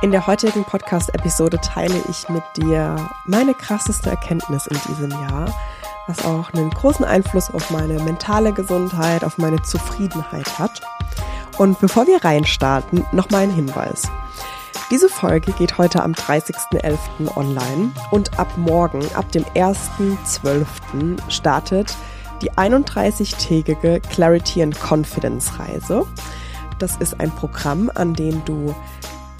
In der heutigen Podcast-Episode teile ich mit dir meine krasseste Erkenntnis in diesem Jahr, was auch einen großen Einfluss auf meine mentale Gesundheit, auf meine Zufriedenheit hat. Und bevor wir reinstarten, noch mal ein Hinweis. Diese Folge geht heute am 30.11. online und ab morgen, ab dem 1.12. startet die 31-tägige Clarity and Confidence Reise. Das ist ein Programm, an dem du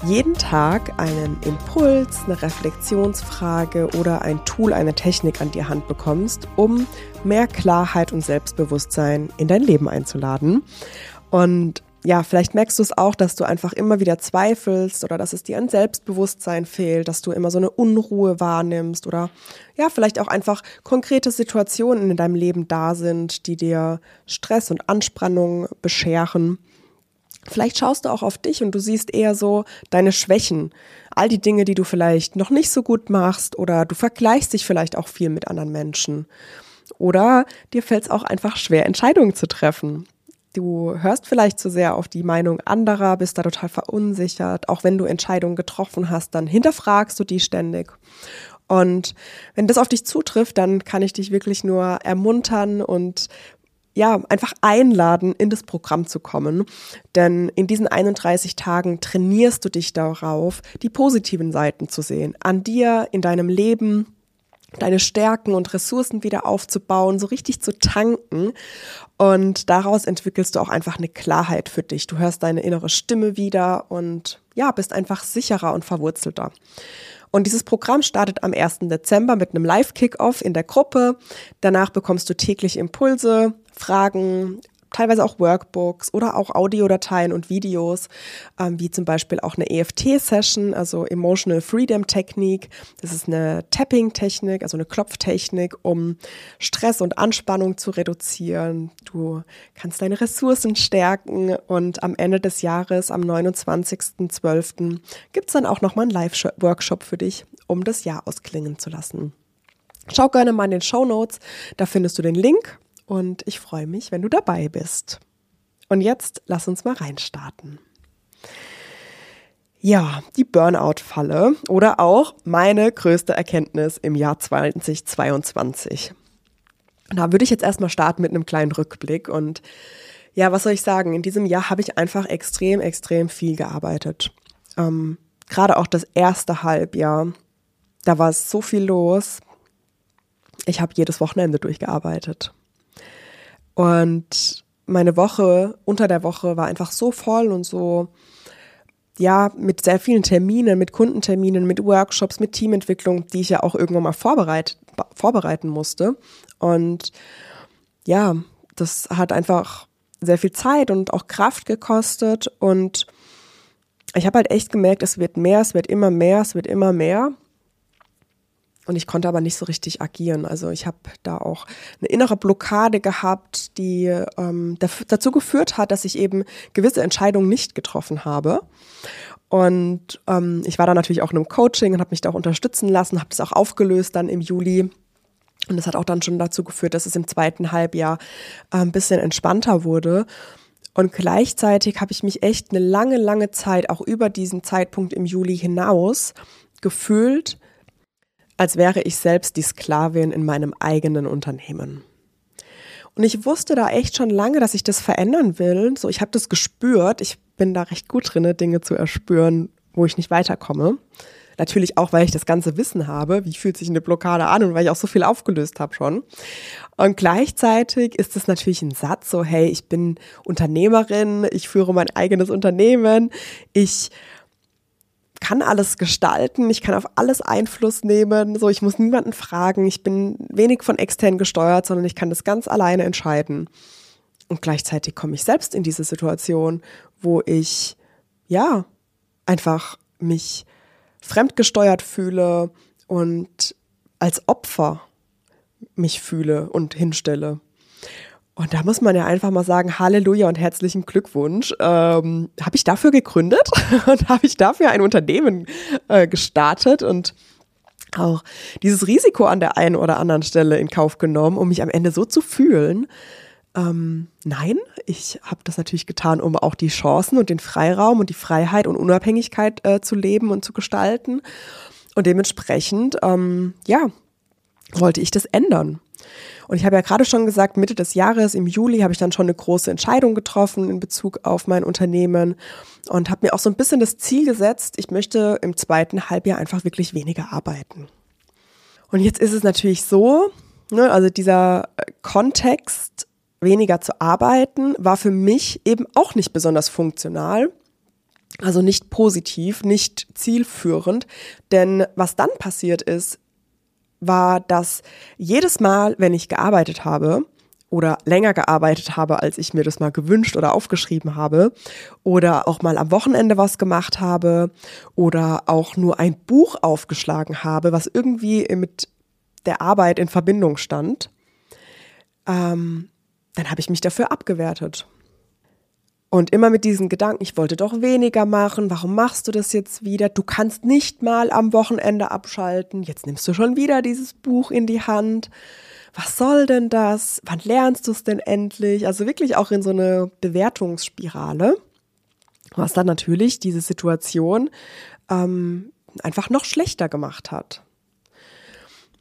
jeden Tag einen Impuls, eine Reflexionsfrage oder ein Tool, eine Technik an die Hand bekommst, um mehr Klarheit und Selbstbewusstsein in dein Leben einzuladen. Und ja, vielleicht merkst du es auch, dass du einfach immer wieder zweifelst oder dass es dir an Selbstbewusstsein fehlt, dass du immer so eine Unruhe wahrnimmst oder ja, vielleicht auch einfach konkrete Situationen in deinem Leben da sind, die dir Stress und Anspannung bescheren. Vielleicht schaust du auch auf dich und du siehst eher so deine Schwächen, all die Dinge, die du vielleicht noch nicht so gut machst oder du vergleichst dich vielleicht auch viel mit anderen Menschen. Oder dir fällt es auch einfach schwer, Entscheidungen zu treffen. Du hörst vielleicht zu sehr auf die Meinung anderer, bist da total verunsichert. Auch wenn du Entscheidungen getroffen hast, dann hinterfragst du die ständig. Und wenn das auf dich zutrifft, dann kann ich dich wirklich nur ermuntern und ja, einfach einladen, in das Programm zu kommen. Denn in diesen 31 Tagen trainierst du dich darauf, die positiven Seiten zu sehen. An dir, in deinem Leben, deine Stärken und Ressourcen wieder aufzubauen, so richtig zu tanken. Und daraus entwickelst du auch einfach eine Klarheit für dich. Du hörst deine innere Stimme wieder und ja, bist einfach sicherer und verwurzelter. Und dieses Programm startet am 1. Dezember mit einem Live-Kickoff in der Gruppe. Danach bekommst du täglich Impulse, Fragen, teilweise auch Workbooks oder auch Audiodateien und Videos, ähm, wie zum Beispiel auch eine EFT-Session, also Emotional Freedom Technik. Das ist eine Tapping-Technik, also eine Klopftechnik, um Stress und Anspannung zu reduzieren. Du kannst deine Ressourcen stärken und am Ende des Jahres, am 29.12., gibt's dann auch nochmal einen Live-Workshop für dich, um das Jahr ausklingen zu lassen. Schau gerne mal in den Show Notes, da findest du den Link und ich freue mich, wenn du dabei bist. Und jetzt lass uns mal reinstarten. Ja, die Burnout-Falle oder auch meine größte Erkenntnis im Jahr 2022. Da würde ich jetzt erstmal starten mit einem kleinen Rückblick und ja, was soll ich sagen? In diesem Jahr habe ich einfach extrem, extrem viel gearbeitet. Ähm, Gerade auch das erste Halbjahr, da war so viel los. Ich habe jedes Wochenende durchgearbeitet. Und meine Woche unter der Woche war einfach so voll und so, ja, mit sehr vielen Terminen, mit Kundenterminen, mit Workshops, mit Teamentwicklung, die ich ja auch irgendwann mal vorbereit, vorbereiten musste. Und ja, das hat einfach sehr viel Zeit und auch Kraft gekostet. Und ich habe halt echt gemerkt, es wird mehr, es wird immer mehr, es wird immer mehr. Und ich konnte aber nicht so richtig agieren. Also ich habe da auch eine innere Blockade gehabt, die ähm, dazu geführt hat, dass ich eben gewisse Entscheidungen nicht getroffen habe. Und ähm, ich war da natürlich auch in einem Coaching und habe mich da auch unterstützen lassen, habe das auch aufgelöst dann im Juli. Und das hat auch dann schon dazu geführt, dass es im zweiten Halbjahr äh, ein bisschen entspannter wurde. Und gleichzeitig habe ich mich echt eine lange, lange Zeit, auch über diesen Zeitpunkt im Juli hinaus, gefühlt, als wäre ich selbst die Sklavin in meinem eigenen Unternehmen. Und ich wusste da echt schon lange, dass ich das verändern will. So, ich habe das gespürt. Ich bin da recht gut drin, Dinge zu erspüren, wo ich nicht weiterkomme. Natürlich auch, weil ich das ganze Wissen habe, wie fühlt sich eine Blockade an und weil ich auch so viel aufgelöst habe schon. Und gleichzeitig ist es natürlich ein Satz, so hey, ich bin Unternehmerin, ich führe mein eigenes Unternehmen, ich kann alles gestalten, ich kann auf alles Einfluss nehmen, so ich muss niemanden fragen, ich bin wenig von extern gesteuert, sondern ich kann das ganz alleine entscheiden. Und gleichzeitig komme ich selbst in diese Situation, wo ich ja einfach mich fremdgesteuert fühle und als Opfer mich fühle und hinstelle. Und da muss man ja einfach mal sagen, Halleluja und herzlichen Glückwunsch. Ähm, habe ich dafür gegründet und habe ich dafür ein Unternehmen äh, gestartet und auch dieses Risiko an der einen oder anderen Stelle in Kauf genommen, um mich am Ende so zu fühlen, Ähm, nein, ich habe das natürlich getan, um auch die Chancen und den Freiraum und die Freiheit und Unabhängigkeit äh, zu leben und zu gestalten. Und dementsprechend, ähm, ja, wollte ich das ändern. Und ich habe ja gerade schon gesagt, Mitte des Jahres, im Juli, habe ich dann schon eine große Entscheidung getroffen in Bezug auf mein Unternehmen und habe mir auch so ein bisschen das Ziel gesetzt, ich möchte im zweiten Halbjahr einfach wirklich weniger arbeiten. Und jetzt ist es natürlich so, ne, also dieser Kontext, weniger zu arbeiten, war für mich eben auch nicht besonders funktional. Also nicht positiv, nicht zielführend. Denn was dann passiert ist, war, dass jedes Mal, wenn ich gearbeitet habe, oder länger gearbeitet habe, als ich mir das mal gewünscht oder aufgeschrieben habe, oder auch mal am Wochenende was gemacht habe, oder auch nur ein Buch aufgeschlagen habe, was irgendwie mit der Arbeit in Verbindung stand, ähm, dann habe ich mich dafür abgewertet. Und immer mit diesen Gedanken, ich wollte doch weniger machen, warum machst du das jetzt wieder? Du kannst nicht mal am Wochenende abschalten, jetzt nimmst du schon wieder dieses Buch in die Hand. Was soll denn das? Wann lernst du es denn endlich? Also wirklich auch in so eine Bewertungsspirale, was dann natürlich diese Situation ähm, einfach noch schlechter gemacht hat.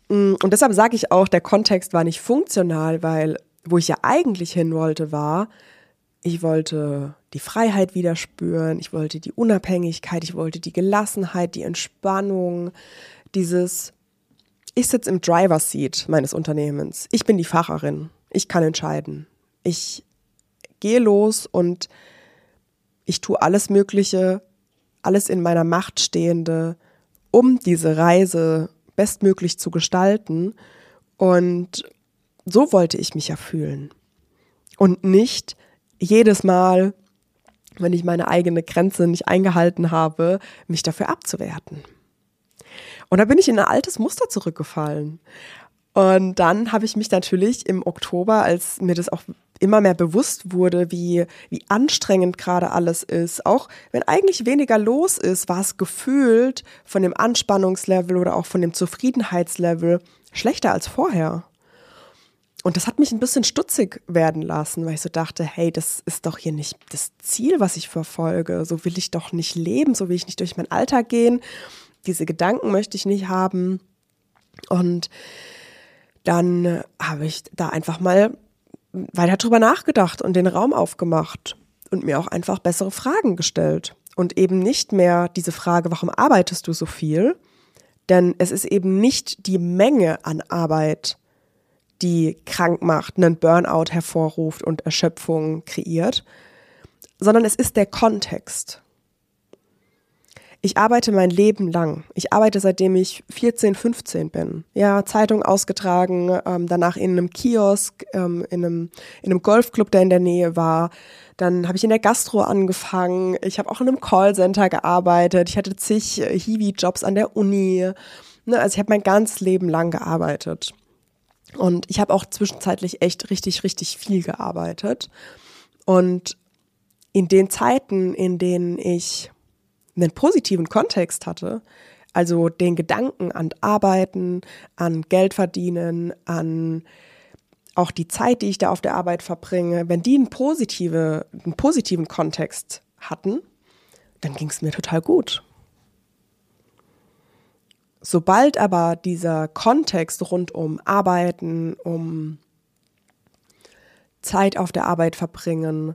Mm, und deshalb sage ich auch, der Kontext war nicht funktional, weil wo ich ja eigentlich hin wollte, war, ich wollte die Freiheit wieder spüren, ich wollte die Unabhängigkeit, ich wollte die Gelassenheit, die Entspannung, dieses, ich sitze im Driver Seat meines Unternehmens, ich bin die Fahrerin, ich kann entscheiden, ich gehe los und ich tue alles Mögliche, alles in meiner Macht Stehende, um diese Reise bestmöglich zu gestalten. Und so wollte ich mich ja fühlen. Und nicht jedes Mal, wenn ich meine eigene Grenze nicht eingehalten habe, mich dafür abzuwerten. Und da bin ich in ein altes Muster zurückgefallen. Und dann habe ich mich natürlich im Oktober, als mir das auch immer mehr bewusst wurde, wie, wie anstrengend gerade alles ist, auch wenn eigentlich weniger los ist, war es gefühlt von dem Anspannungslevel oder auch von dem Zufriedenheitslevel schlechter als vorher. Und das hat mich ein bisschen stutzig werden lassen, weil ich so dachte, hey, das ist doch hier nicht das Ziel, was ich verfolge. So will ich doch nicht leben, so will ich nicht durch meinen Alltag gehen. Diese Gedanken möchte ich nicht haben. Und dann habe ich da einfach mal weiter drüber nachgedacht und den Raum aufgemacht und mir auch einfach bessere Fragen gestellt. Und eben nicht mehr diese Frage, warum arbeitest du so viel? Denn es ist eben nicht die Menge an Arbeit, die krank macht, einen Burnout hervorruft und Erschöpfung kreiert, sondern es ist der Kontext. Ich arbeite mein Leben lang. Ich arbeite seitdem ich 14, 15 bin. Ja, Zeitung ausgetragen, ähm, danach in einem Kiosk, ähm, in, einem, in einem Golfclub, der in der Nähe war. Dann habe ich in der Gastro angefangen. Ich habe auch in einem Callcenter gearbeitet. Ich hatte zig äh, Hiwi-Jobs an der Uni. Ne, also ich habe mein ganzes Leben lang gearbeitet. Und ich habe auch zwischenzeitlich echt richtig, richtig viel gearbeitet. Und in den Zeiten, in denen ich einen positiven Kontext hatte, also den Gedanken an Arbeiten, an Geld verdienen, an auch die Zeit, die ich da auf der Arbeit verbringe, wenn die einen, positive, einen positiven Kontext hatten, dann ging es mir total gut. Sobald aber dieser Kontext rund um Arbeiten, um Zeit auf der Arbeit verbringen,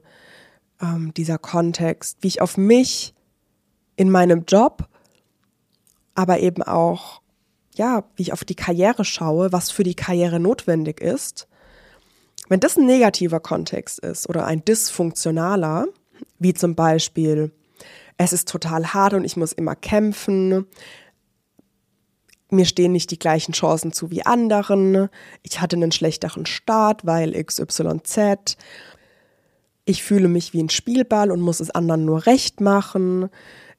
ähm, dieser Kontext, wie ich auf mich in meinem Job, aber eben auch, ja, wie ich auf die Karriere schaue, was für die Karriere notwendig ist, wenn das ein negativer Kontext ist oder ein dysfunktionaler, wie zum Beispiel, es ist total hart und ich muss immer kämpfen, mir stehen nicht die gleichen Chancen zu wie anderen, ich hatte einen schlechteren Start, weil XYZ, ich fühle mich wie ein Spielball und muss es anderen nur recht machen,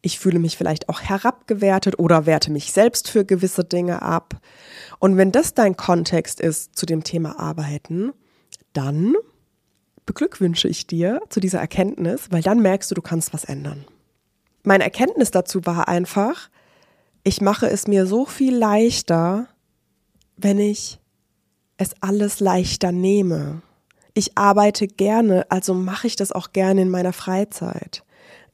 ich fühle mich vielleicht auch herabgewertet oder werte mich selbst für gewisse Dinge ab. Und wenn das dein Kontext ist zu dem Thema Arbeiten, dann beglückwünsche ich dir zu dieser Erkenntnis, weil dann merkst du, du kannst was ändern. Meine Erkenntnis dazu war einfach, ich mache es mir so viel leichter, wenn ich es alles leichter nehme. Ich arbeite gerne, also mache ich das auch gerne in meiner Freizeit.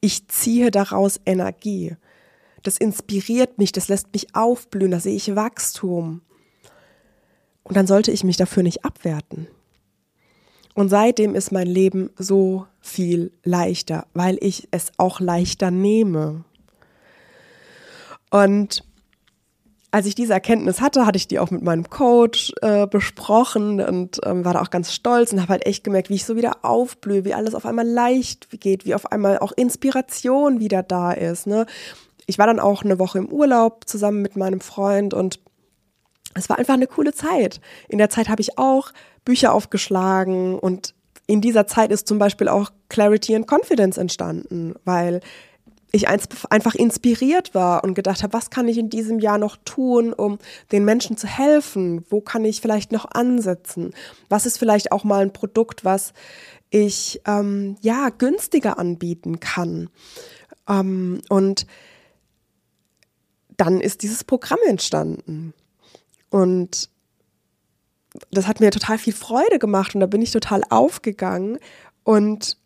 Ich ziehe daraus Energie. Das inspiriert mich, das lässt mich aufblühen, da sehe ich Wachstum. Und dann sollte ich mich dafür nicht abwerten. Und seitdem ist mein Leben so viel leichter, weil ich es auch leichter nehme. Und als ich diese Erkenntnis hatte, hatte ich die auch mit meinem Coach äh, besprochen und ähm, war da auch ganz stolz und habe halt echt gemerkt, wie ich so wieder aufblühe, wie alles auf einmal leicht geht, wie auf einmal auch Inspiration wieder da ist. Ne? Ich war dann auch eine Woche im Urlaub zusammen mit meinem Freund und es war einfach eine coole Zeit. In der Zeit habe ich auch Bücher aufgeschlagen und in dieser Zeit ist zum Beispiel auch Clarity and Confidence entstanden, weil ich einfach inspiriert war und gedacht habe, was kann ich in diesem Jahr noch tun, um den Menschen zu helfen? Wo kann ich vielleicht noch ansetzen? Was ist vielleicht auch mal ein Produkt, was ich ähm, ja günstiger anbieten kann? Ähm, und dann ist dieses Programm entstanden. Und das hat mir total viel Freude gemacht und da bin ich total aufgegangen. Und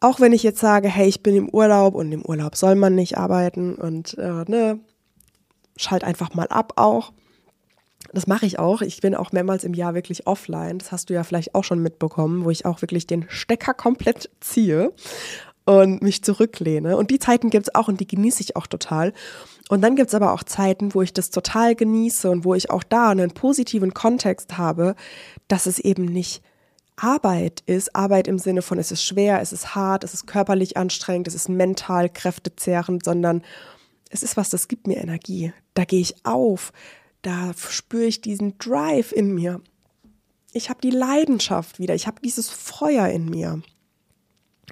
auch wenn ich jetzt sage, hey, ich bin im Urlaub und im Urlaub soll man nicht arbeiten und äh, ne, schalt einfach mal ab auch. Das mache ich auch. Ich bin auch mehrmals im Jahr wirklich offline. Das hast du ja vielleicht auch schon mitbekommen, wo ich auch wirklich den Stecker komplett ziehe und mich zurücklehne. Und die Zeiten gibt es auch und die genieße ich auch total. Und dann gibt es aber auch Zeiten, wo ich das total genieße und wo ich auch da einen positiven Kontext habe, dass es eben nicht Arbeit ist. Arbeit im Sinne von, es ist schwer, es ist hart, es ist körperlich anstrengend, es ist mental kräftezehrend, sondern es ist was, das gibt mir Energie. Da gehe ich auf, da spüre ich diesen Drive in mir. Ich habe die Leidenschaft wieder, ich habe dieses Feuer in mir.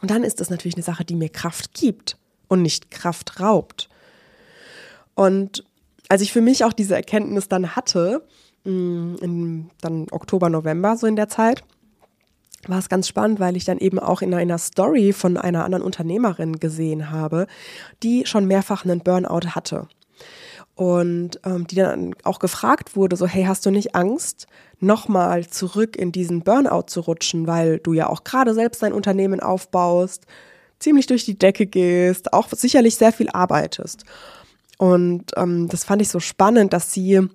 Und dann ist das natürlich eine Sache, die mir Kraft gibt und nicht Kraft raubt. Und als ich für mich auch diese Erkenntnis dann hatte, mm, in dann Oktober, November, so in der Zeit, war es ganz spannend, weil ich dann eben auch in einer Story von einer anderen Unternehmerin gesehen habe, die schon mehrfach einen Burnout hatte. Und ähm, die dann auch gefragt wurde, so, hey, hast du nicht Angst, nochmal zurück in diesen Burnout zu rutschen, weil du ja auch gerade selbst dein Unternehmen aufbaust, ziemlich durch die Decke gehst, auch sicherlich sehr viel arbeitest. Und ähm, das fand ich so spannend, dass sie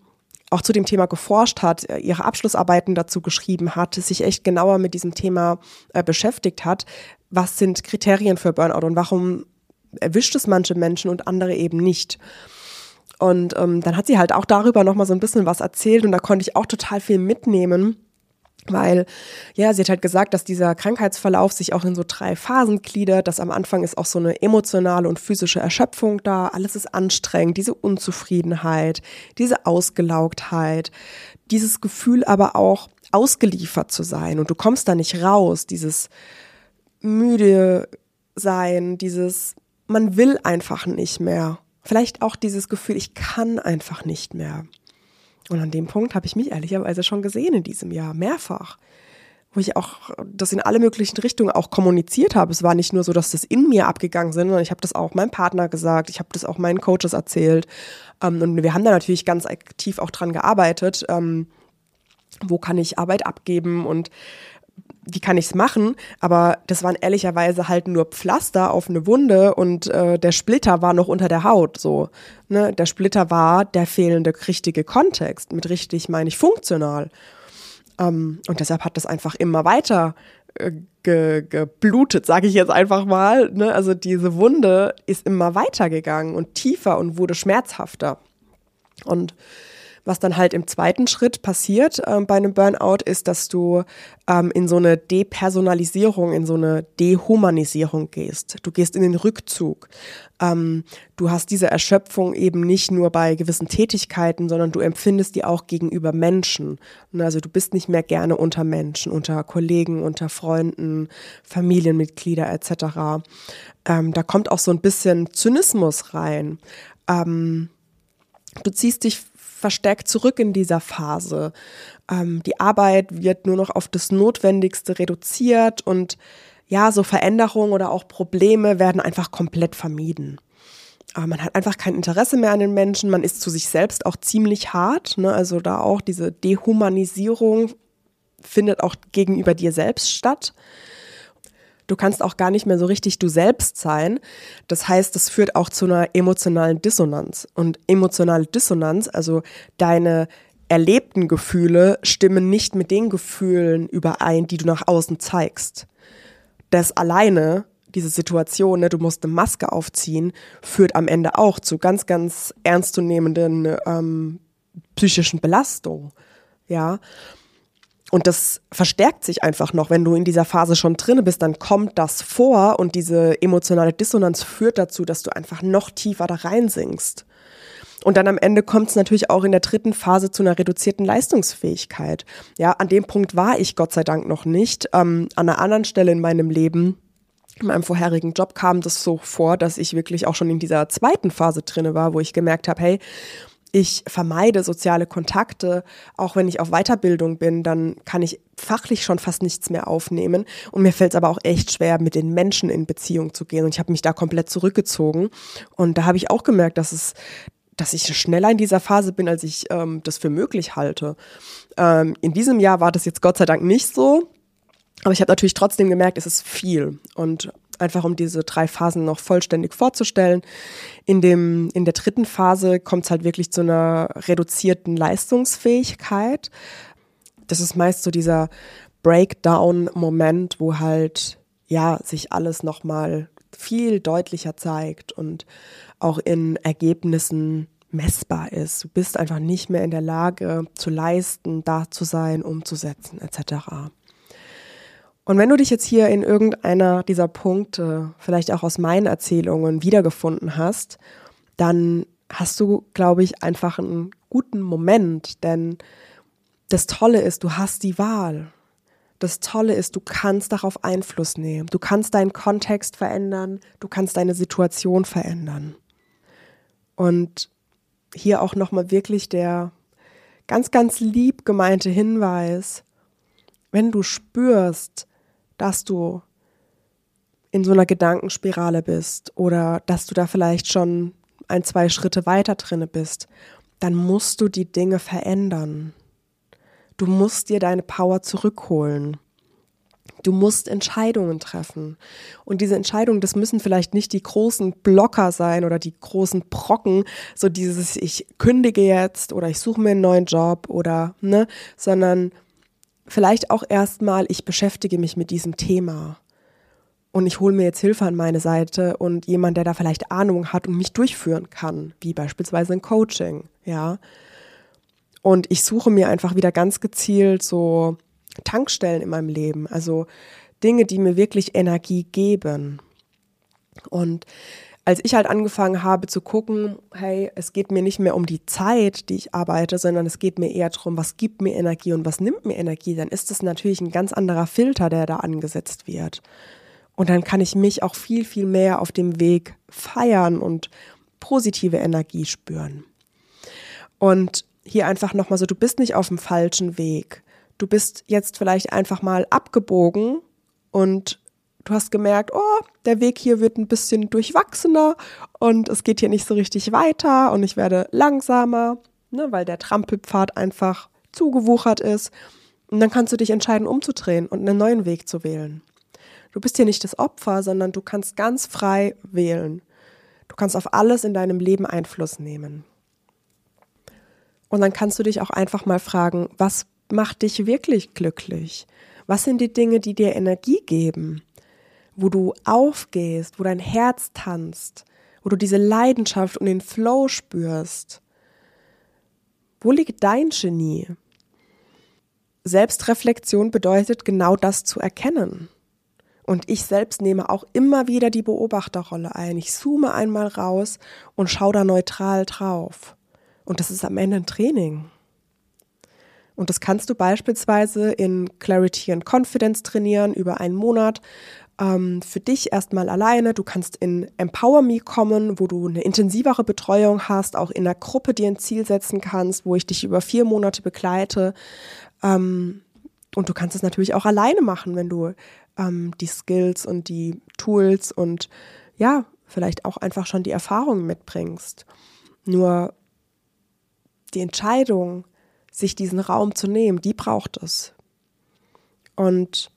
auch zu dem Thema geforscht hat, äh, ihre Abschlussarbeiten dazu geschrieben hat, sich echt genauer mit diesem Thema äh, beschäftigt hat. Was sind Kriterien für Burnout und warum erwischt es manche Menschen und andere eben nicht? Und ähm, dann hat sie halt auch darüber nochmal so ein bisschen was erzählt und da konnte ich auch total viel mitnehmen weil, ja, sie hat halt gesagt, dass dieser Krankheitsverlauf sich auch in so drei Phasen gliedert, dass am Anfang ist auch so eine emotionale und physische Erschöpfung da, alles ist anstrengend, diese Unzufriedenheit, diese Ausgelaugtheit, dieses Gefühl aber auch ausgeliefert zu sein. Und du kommst da nicht raus, dieses müde sein, dieses man will einfach nicht mehr. Vielleicht auch dieses Gefühl, ich kann einfach nicht mehr. Und an dem Punkt habe ich mich ehrlicherweise schon gesehen in diesem Jahr, mehrfach. Wo ich auch das in alle möglichen Richtungen auch kommuniziert habe. Es war nicht nur so, dass das in mir abgegangen sind, sondern ich habe das auch meinem Partner gesagt, ich habe das auch meinen Coaches erzählt. Ähm, und wir haben da natürlich ganz aktiv auch dran gearbeitet. Ähm, wo kann ich Arbeit abgeben und wie kann ich es machen? Aber das waren ehrlicherweise halt nur Pflaster auf eine Wunde und äh, der Splitter war noch unter der Haut. So, ne? Der Splitter war der fehlende richtige Kontext. Mit richtig meine ich funktional. Ähm, und deshalb hat das einfach immer weiter äh, ge, geblutet, sage ich jetzt einfach mal. Ne? Also diese Wunde ist immer weitergegangen und tiefer und wurde schmerzhafter. Und was dann halt im zweiten Schritt passiert äh, bei einem Burnout, ist, dass du ähm, in so eine Depersonalisierung, in so eine Dehumanisierung gehst. Du gehst in den Rückzug. Ähm, du hast diese Erschöpfung eben nicht nur bei gewissen Tätigkeiten, sondern du empfindest die auch gegenüber Menschen. Also du bist nicht mehr gerne unter Menschen, unter Kollegen, unter Freunden, Familienmitglieder etc. Ähm, da kommt auch so ein bisschen Zynismus rein. Ähm, du ziehst dich verstärkt zurück in dieser Phase. Ähm, die Arbeit wird nur noch auf das Notwendigste reduziert und ja, so Veränderungen oder auch Probleme werden einfach komplett vermieden. Aber man hat einfach kein Interesse mehr an den Menschen, man ist zu sich selbst auch ziemlich hart, ne? also da auch diese Dehumanisierung findet auch gegenüber dir selbst statt. Du kannst auch gar nicht mehr so richtig du selbst sein. Das heißt, das führt auch zu einer emotionalen Dissonanz. Und emotionale Dissonanz, also deine erlebten Gefühle, stimmen nicht mit den Gefühlen überein, die du nach außen zeigst. Das alleine, diese Situation, ne, du musst eine Maske aufziehen, führt am Ende auch zu ganz, ganz ernstzunehmenden ähm, psychischen Belastungen. Ja. Und das verstärkt sich einfach noch, wenn du in dieser Phase schon drin bist, dann kommt das vor und diese emotionale Dissonanz führt dazu, dass du einfach noch tiefer da reinsinkst. Und dann am Ende kommt es natürlich auch in der dritten Phase zu einer reduzierten Leistungsfähigkeit. Ja, an dem Punkt war ich Gott sei Dank noch nicht. Ähm, an einer anderen Stelle in meinem Leben in meinem vorherigen Job kam das so vor, dass ich wirklich auch schon in dieser zweiten Phase drinne war, wo ich gemerkt habe, hey, ich vermeide soziale Kontakte. Auch wenn ich auf Weiterbildung bin, dann kann ich fachlich schon fast nichts mehr aufnehmen. Und mir fällt es aber auch echt schwer, mit den Menschen in Beziehung zu gehen. Und ich habe mich da komplett zurückgezogen. Und da habe ich auch gemerkt, dass es, dass ich schneller in dieser Phase bin, als ich ähm, das für möglich halte. Ähm, in diesem Jahr war das jetzt Gott sei Dank nicht so. Aber ich habe natürlich trotzdem gemerkt, es ist viel. Und einfach um diese drei Phasen noch vollständig vorzustellen. In, dem, in der dritten Phase kommt es halt wirklich zu einer reduzierten Leistungsfähigkeit. Das ist meist so dieser Breakdown-Moment, wo halt ja sich alles nochmal viel deutlicher zeigt und auch in Ergebnissen messbar ist. Du bist einfach nicht mehr in der Lage zu leisten, da zu sein, umzusetzen etc. Und wenn du dich jetzt hier in irgendeiner dieser Punkte, vielleicht auch aus meinen Erzählungen, wiedergefunden hast, dann hast du, glaube ich, einfach einen guten Moment, denn das Tolle ist, du hast die Wahl. Das Tolle ist, du kannst darauf Einfluss nehmen. Du kannst deinen Kontext verändern, du kannst deine Situation verändern. Und hier auch nochmal wirklich der ganz, ganz lieb gemeinte Hinweis, wenn du spürst, dass du in so einer Gedankenspirale bist oder dass du da vielleicht schon ein, zwei Schritte weiter drinne bist, dann musst du die Dinge verändern. Du musst dir deine Power zurückholen. Du musst Entscheidungen treffen. Und diese Entscheidungen, das müssen vielleicht nicht die großen Blocker sein oder die großen Brocken, so dieses, ich kündige jetzt oder ich suche mir einen neuen Job oder, ne, sondern vielleicht auch erstmal, ich beschäftige mich mit diesem Thema und ich hole mir jetzt Hilfe an meine Seite und jemand, der da vielleicht Ahnung hat und mich durchführen kann, wie beispielsweise ein Coaching, ja. Und ich suche mir einfach wieder ganz gezielt so Tankstellen in meinem Leben, also Dinge, die mir wirklich Energie geben. Und als ich halt angefangen habe zu gucken, hey, es geht mir nicht mehr um die Zeit, die ich arbeite, sondern es geht mir eher darum, was gibt mir Energie und was nimmt mir Energie, dann ist es natürlich ein ganz anderer Filter, der da angesetzt wird. Und dann kann ich mich auch viel, viel mehr auf dem Weg feiern und positive Energie spüren. Und hier einfach nochmal so, du bist nicht auf dem falschen Weg. Du bist jetzt vielleicht einfach mal abgebogen und du hast gemerkt, oh, der Weg hier wird ein bisschen durchwachsener und es geht hier nicht so richtig weiter und ich werde langsamer, ne, weil der Trampelpfad einfach zugewuchert ist. Und dann kannst du dich entscheiden, umzudrehen und einen neuen Weg zu wählen. Du bist hier nicht das Opfer, sondern du kannst ganz frei wählen. Du kannst auf alles in deinem Leben Einfluss nehmen. Und dann kannst du dich auch einfach mal fragen, was macht dich wirklich glücklich? Was sind die Dinge, die dir Energie geben? Wo du aufgehst, wo dein Herz tanzt, wo du diese Leidenschaft und den Flow spürst. Wo liegt dein Genie? Selbstreflexion bedeutet genau das zu erkennen. Und ich selbst nehme auch immer wieder die Beobachterrolle ein. Ich zoome einmal raus und schaue da neutral drauf. Und das ist am Ende ein Training. Und das kannst du beispielsweise in Clarity and Confidence trainieren über einen Monat, ähm, für dich erstmal alleine. Du kannst in Empower Me kommen, wo du eine intensivere Betreuung hast, auch in einer Gruppe dir ein Ziel setzen kannst, wo ich dich über vier Monate begleite. Ähm, und du kannst es natürlich auch alleine machen, wenn du ähm, die Skills und die Tools und ja, vielleicht auch einfach schon die Erfahrung mitbringst. Nur die Entscheidung, sich diesen Raum zu nehmen, die braucht es. Und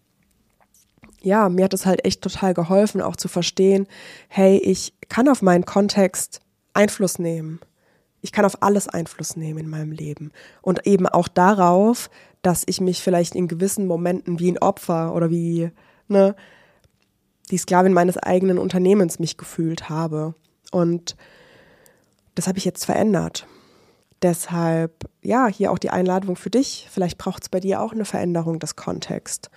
ja, mir hat es halt echt total geholfen, auch zu verstehen, hey, ich kann auf meinen Kontext Einfluss nehmen. Ich kann auf alles Einfluss nehmen in meinem Leben. Und eben auch darauf, dass ich mich vielleicht in gewissen Momenten wie ein Opfer oder wie, ne, die Sklavin meines eigenen Unternehmens mich gefühlt habe. Und das habe ich jetzt verändert. Deshalb, ja, hier auch die Einladung für dich. Vielleicht braucht es bei dir auch eine Veränderung des Kontexts.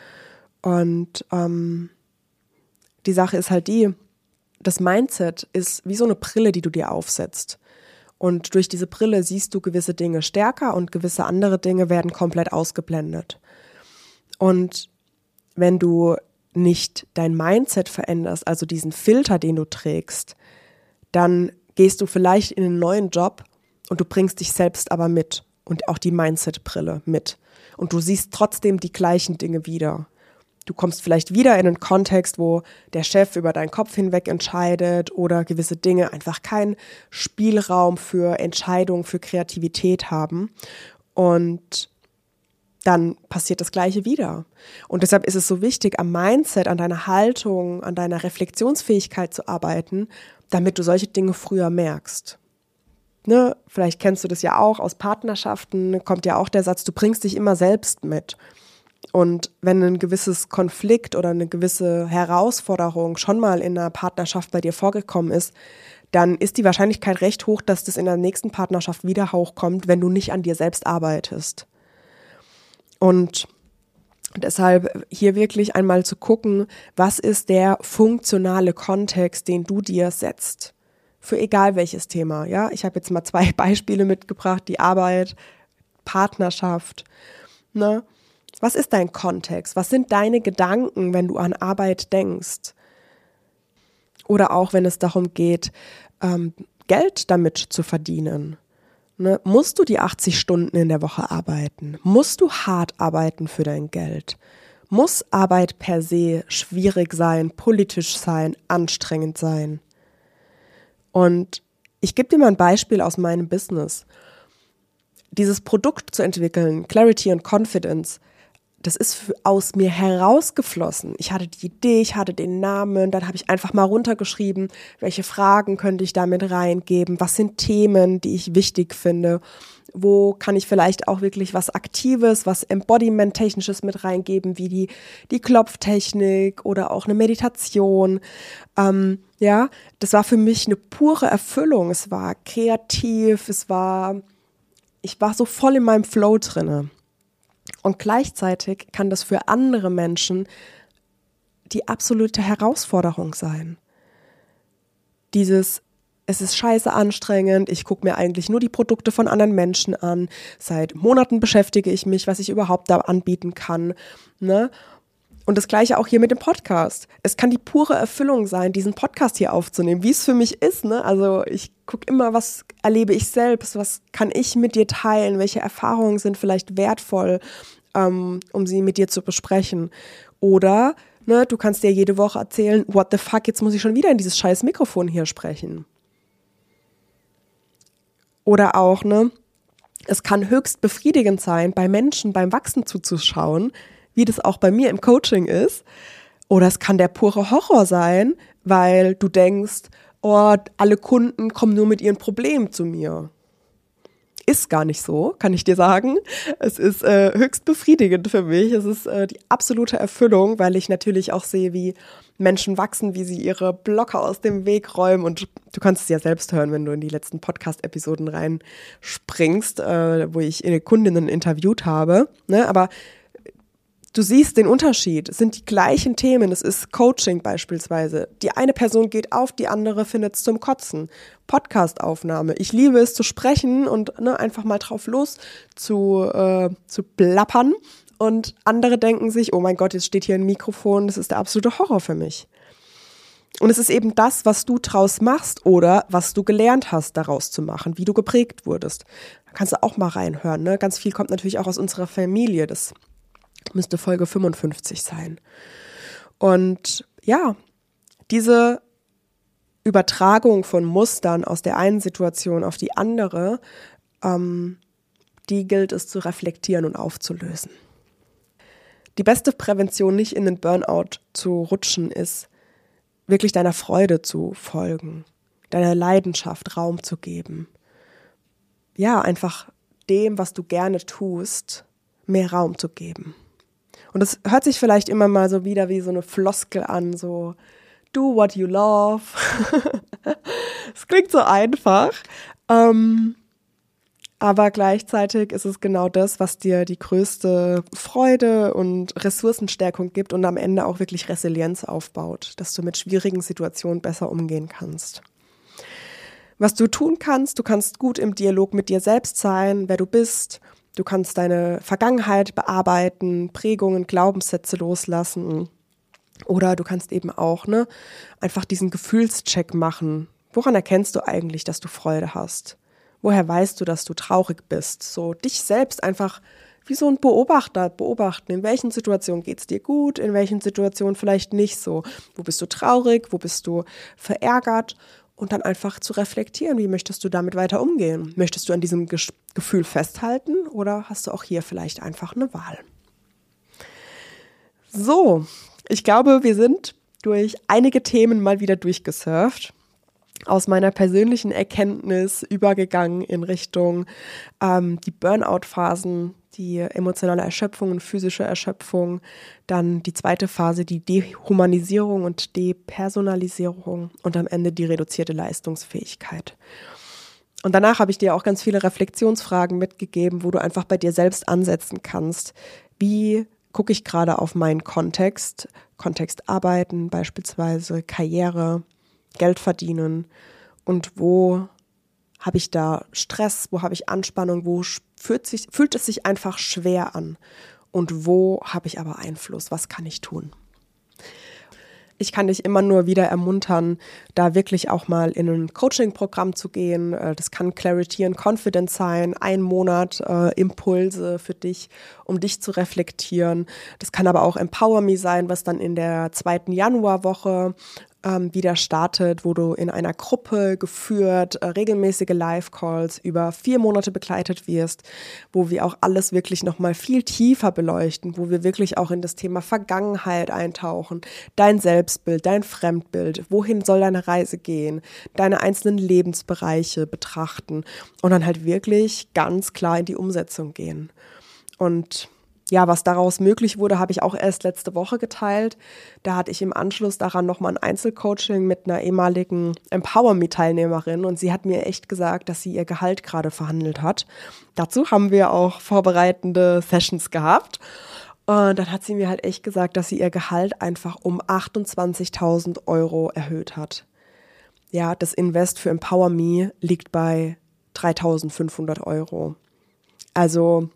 Und ähm, die Sache ist halt die, das Mindset ist wie so eine Brille, die du dir aufsetzt. Und durch diese Brille siehst du gewisse Dinge stärker und gewisse andere Dinge werden komplett ausgeblendet. Und wenn du nicht dein Mindset veränderst, also diesen Filter, den du trägst, dann gehst du vielleicht in einen neuen Job und du bringst dich selbst aber mit und auch die Mindset-Brille mit. Und du siehst trotzdem die gleichen Dinge wieder. Du kommst vielleicht wieder in einen Kontext, wo der Chef über deinen Kopf hinweg entscheidet oder gewisse Dinge einfach keinen Spielraum für Entscheidungen, für Kreativität haben. Und dann passiert das Gleiche wieder. Und deshalb ist es so wichtig, am Mindset, an deiner Haltung, an deiner Reflexionsfähigkeit zu arbeiten, damit du solche Dinge früher merkst. Ne? Vielleicht kennst du das ja auch aus Partnerschaften, kommt ja auch der Satz, du bringst dich immer selbst mit. Und wenn ein gewisses Konflikt oder eine gewisse Herausforderung schon mal in einer Partnerschaft bei dir vorgekommen ist, dann ist die Wahrscheinlichkeit recht hoch, dass das in der nächsten Partnerschaft wieder hochkommt, wenn du nicht an dir selbst arbeitest. Und deshalb hier wirklich einmal zu gucken, was ist der funktionale Kontext, den du dir setzt. Für egal welches Thema. Ja, ich habe jetzt mal zwei Beispiele mitgebracht: die Arbeit, Partnerschaft. Ne? Was ist dein Kontext? Was sind deine Gedanken, wenn du an Arbeit denkst? Oder auch wenn es darum geht, ähm, Geld damit zu verdienen. Ne? Musst du die 80 Stunden in der Woche arbeiten? Musst du hart arbeiten für dein Geld? Muss Arbeit per se schwierig sein, politisch sein, anstrengend sein? Und ich gebe dir mal ein Beispiel aus meinem Business. Dieses Produkt zu entwickeln, Clarity and Confidence, das ist aus mir herausgeflossen. Ich hatte die Idee, ich hatte den Namen, dann habe ich einfach mal runtergeschrieben, welche Fragen könnte ich damit reingeben, was sind Themen, die ich wichtig finde, wo kann ich vielleicht auch wirklich was Aktives, was Embodiment-Technisches mit reingeben, wie die, die Klopftechnik oder auch eine Meditation. Ähm, ja, das war für mich eine pure Erfüllung. Es war kreativ, es war, ich war so voll in meinem Flow drinne. Und gleichzeitig kann das für andere Menschen die absolute Herausforderung sein. Dieses, es ist scheiße anstrengend, ich gucke mir eigentlich nur die Produkte von anderen Menschen an, seit Monaten beschäftige ich mich, was ich überhaupt da anbieten kann. Ne? Und das gleiche auch hier mit dem Podcast. Es kann die pure Erfüllung sein, diesen Podcast hier aufzunehmen, wie es für mich ist. Ne? Also ich gucke immer, was erlebe ich selbst, was kann ich mit dir teilen, welche Erfahrungen sind vielleicht wertvoll, ähm, um sie mit dir zu besprechen. Oder ne, du kannst dir jede Woche erzählen, what the fuck, jetzt muss ich schon wieder in dieses scheiß Mikrofon hier sprechen. Oder auch, ne, es kann höchst befriedigend sein, bei Menschen beim Wachsen zuzuschauen, wie das auch bei mir im Coaching ist. Oder es kann der pure Horror sein, weil du denkst, oh, alle Kunden kommen nur mit ihren Problemen zu mir. Ist gar nicht so, kann ich dir sagen. Es ist äh, höchst befriedigend für mich. Es ist äh, die absolute Erfüllung, weil ich natürlich auch sehe, wie Menschen wachsen, wie sie ihre Blocker aus dem Weg räumen. Und du kannst es ja selbst hören, wenn du in die letzten Podcast-Episoden reinspringst, äh, wo ich Kundinnen interviewt habe. Ne? Aber Du siehst den Unterschied. Es sind die gleichen Themen. Es ist Coaching beispielsweise. Die eine Person geht auf, die andere findet es zum Kotzen. Podcastaufnahme. Ich liebe es zu sprechen und ne, einfach mal drauf los zu, äh, zu plappern. Und andere denken sich, oh mein Gott, jetzt steht hier ein Mikrofon. Das ist der absolute Horror für mich. Und es ist eben das, was du draus machst oder was du gelernt hast, daraus zu machen, wie du geprägt wurdest. Da kannst du auch mal reinhören. Ne? Ganz viel kommt natürlich auch aus unserer Familie. Das müsste Folge 55 sein. Und ja, diese Übertragung von Mustern aus der einen Situation auf die andere, ähm, die gilt es zu reflektieren und aufzulösen. die beste Prävention, nicht in den Burnout zu rutschen, ist wirklich deiner Freude zu folgen, deiner Leidenschaft Raum zu geben. Ja, einfach dem, was du gerne tust, mehr Raum zu geben. Und das hört sich vielleicht immer mal so wieder wie so eine Floskel an, so do what you love. Es klingt so einfach. Ähm, aber gleichzeitig ist es genau das, was dir die größte Freude und Ressourcenstärkung gibt und am Ende auch wirklich Resilienz aufbaut, dass du mit schwierigen Situationen besser umgehen kannst. Was du tun kannst, du kannst gut im Dialog mit dir selbst sein, wer du bist. Du kannst deine Vergangenheit bearbeiten, Prägungen, Glaubenssätze loslassen. Oder du kannst eben auch ne, einfach diesen Gefühlscheck machen. Woran erkennst du eigentlich, dass du Freude hast? Woher weißt du, dass du traurig bist? So dich selbst einfach wie so ein Beobachter beobachten. In welchen Situationen geht es dir gut, in welchen Situationen vielleicht nicht so. Wo bist du traurig, wo bist du verärgert? Und dann einfach zu reflektieren, wie möchtest du damit weiter umgehen? Möchtest du an diesem Ge Gefühl festhalten oder hast du auch hier vielleicht einfach eine Wahl? So, ich glaube, wir sind durch einige Themen mal wieder durchgesurft aus meiner persönlichen Erkenntnis übergegangen in Richtung ähm, die Burnout-Phasen, die emotionale Erschöpfung und physische Erschöpfung, dann die zweite Phase, die Dehumanisierung und Depersonalisierung und am Ende die reduzierte Leistungsfähigkeit. Und danach habe ich dir auch ganz viele Reflexionsfragen mitgegeben, wo du einfach bei dir selbst ansetzen kannst. Wie gucke ich gerade auf meinen Kontext? Kontext Arbeiten beispielsweise, Karriere, Geld verdienen und wo habe ich da Stress, wo habe ich Anspannung, wo fühlt, sich, fühlt es sich einfach schwer an und wo habe ich aber Einfluss, was kann ich tun. Ich kann dich immer nur wieder ermuntern, da wirklich auch mal in ein Coaching-Programm zu gehen. Äh, das kann Clarity and Confidence sein, ein Monat äh, Impulse für dich, um dich zu reflektieren. Das kann aber auch Empower Me sein, was dann in der zweiten Januarwoche ähm, wieder startet, wo du in einer Gruppe geführt äh, regelmäßige Live-Calls über vier Monate begleitet wirst, wo wir auch alles wirklich nochmal viel tiefer beleuchten, wo wir wirklich auch in das Thema Vergangenheit eintauchen, dein Selbstbild, dein Fremdbild, wohin soll deine Reise gehen, deine einzelnen Lebensbereiche betrachten und dann halt wirklich ganz klar in die Umsetzung gehen. Und ja, was daraus möglich wurde, habe ich auch erst letzte Woche geteilt. Da hatte ich im Anschluss daran nochmal ein Einzelcoaching mit einer ehemaligen Empower Me-Teilnehmerin und sie hat mir echt gesagt, dass sie ihr Gehalt gerade verhandelt hat. Dazu haben wir auch vorbereitende Sessions gehabt. Und dann hat sie mir halt echt gesagt, dass sie ihr Gehalt einfach um 28.000 Euro erhöht hat. Ja, das Invest für Empower Me liegt bei 3.500 Euro. Also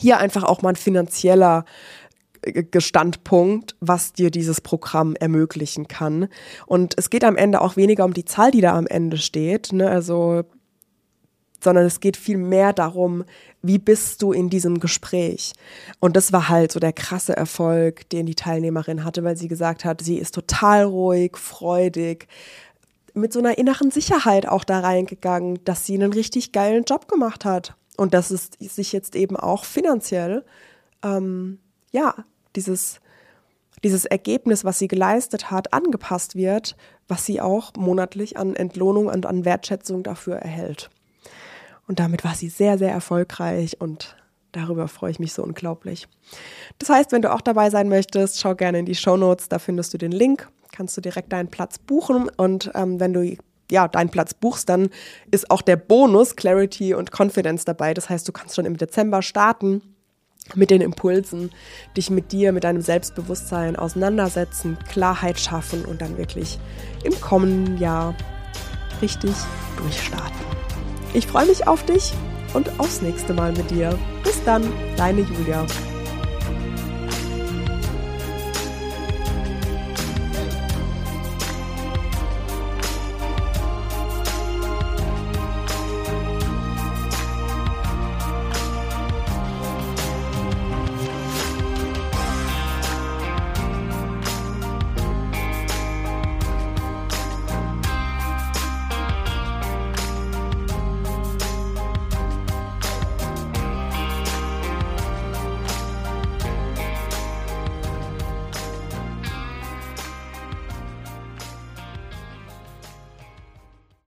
hier einfach auch mal ein finanzieller äh, Gestandpunkt, was dir dieses Programm ermöglichen kann. Und es geht am Ende auch weniger um die Zahl, die da am Ende steht, ne? also, sondern es geht viel mehr darum, wie bist du in diesem Gespräch? Und das war halt so der krasse Erfolg, den die Teilnehmerin hatte, weil sie gesagt hat, sie ist total ruhig, freudig, mit so einer inneren Sicherheit auch da reingegangen, dass sie einen richtig geilen Job gemacht hat und dass es sich jetzt eben auch finanziell, ähm, ja, dieses, dieses Ergebnis, was sie geleistet hat, angepasst wird, was sie auch monatlich an Entlohnung und an Wertschätzung dafür erhält. Und damit war sie sehr, sehr erfolgreich und darüber freue ich mich so unglaublich. Das heißt, wenn du auch dabei sein möchtest, schau gerne in die Show Notes, da findest du den Link, kannst du direkt deinen Platz buchen und ähm, wenn du ja, deinen Platz buchst, dann ist auch der Bonus Clarity und Confidence dabei. Das heißt, du kannst schon im Dezember starten mit den Impulsen, dich mit dir, mit deinem Selbstbewusstsein auseinandersetzen, Klarheit schaffen und dann wirklich im kommenden Jahr richtig durchstarten. Ich freue mich auf dich und aufs nächste Mal mit dir. Bis dann, deine Julia.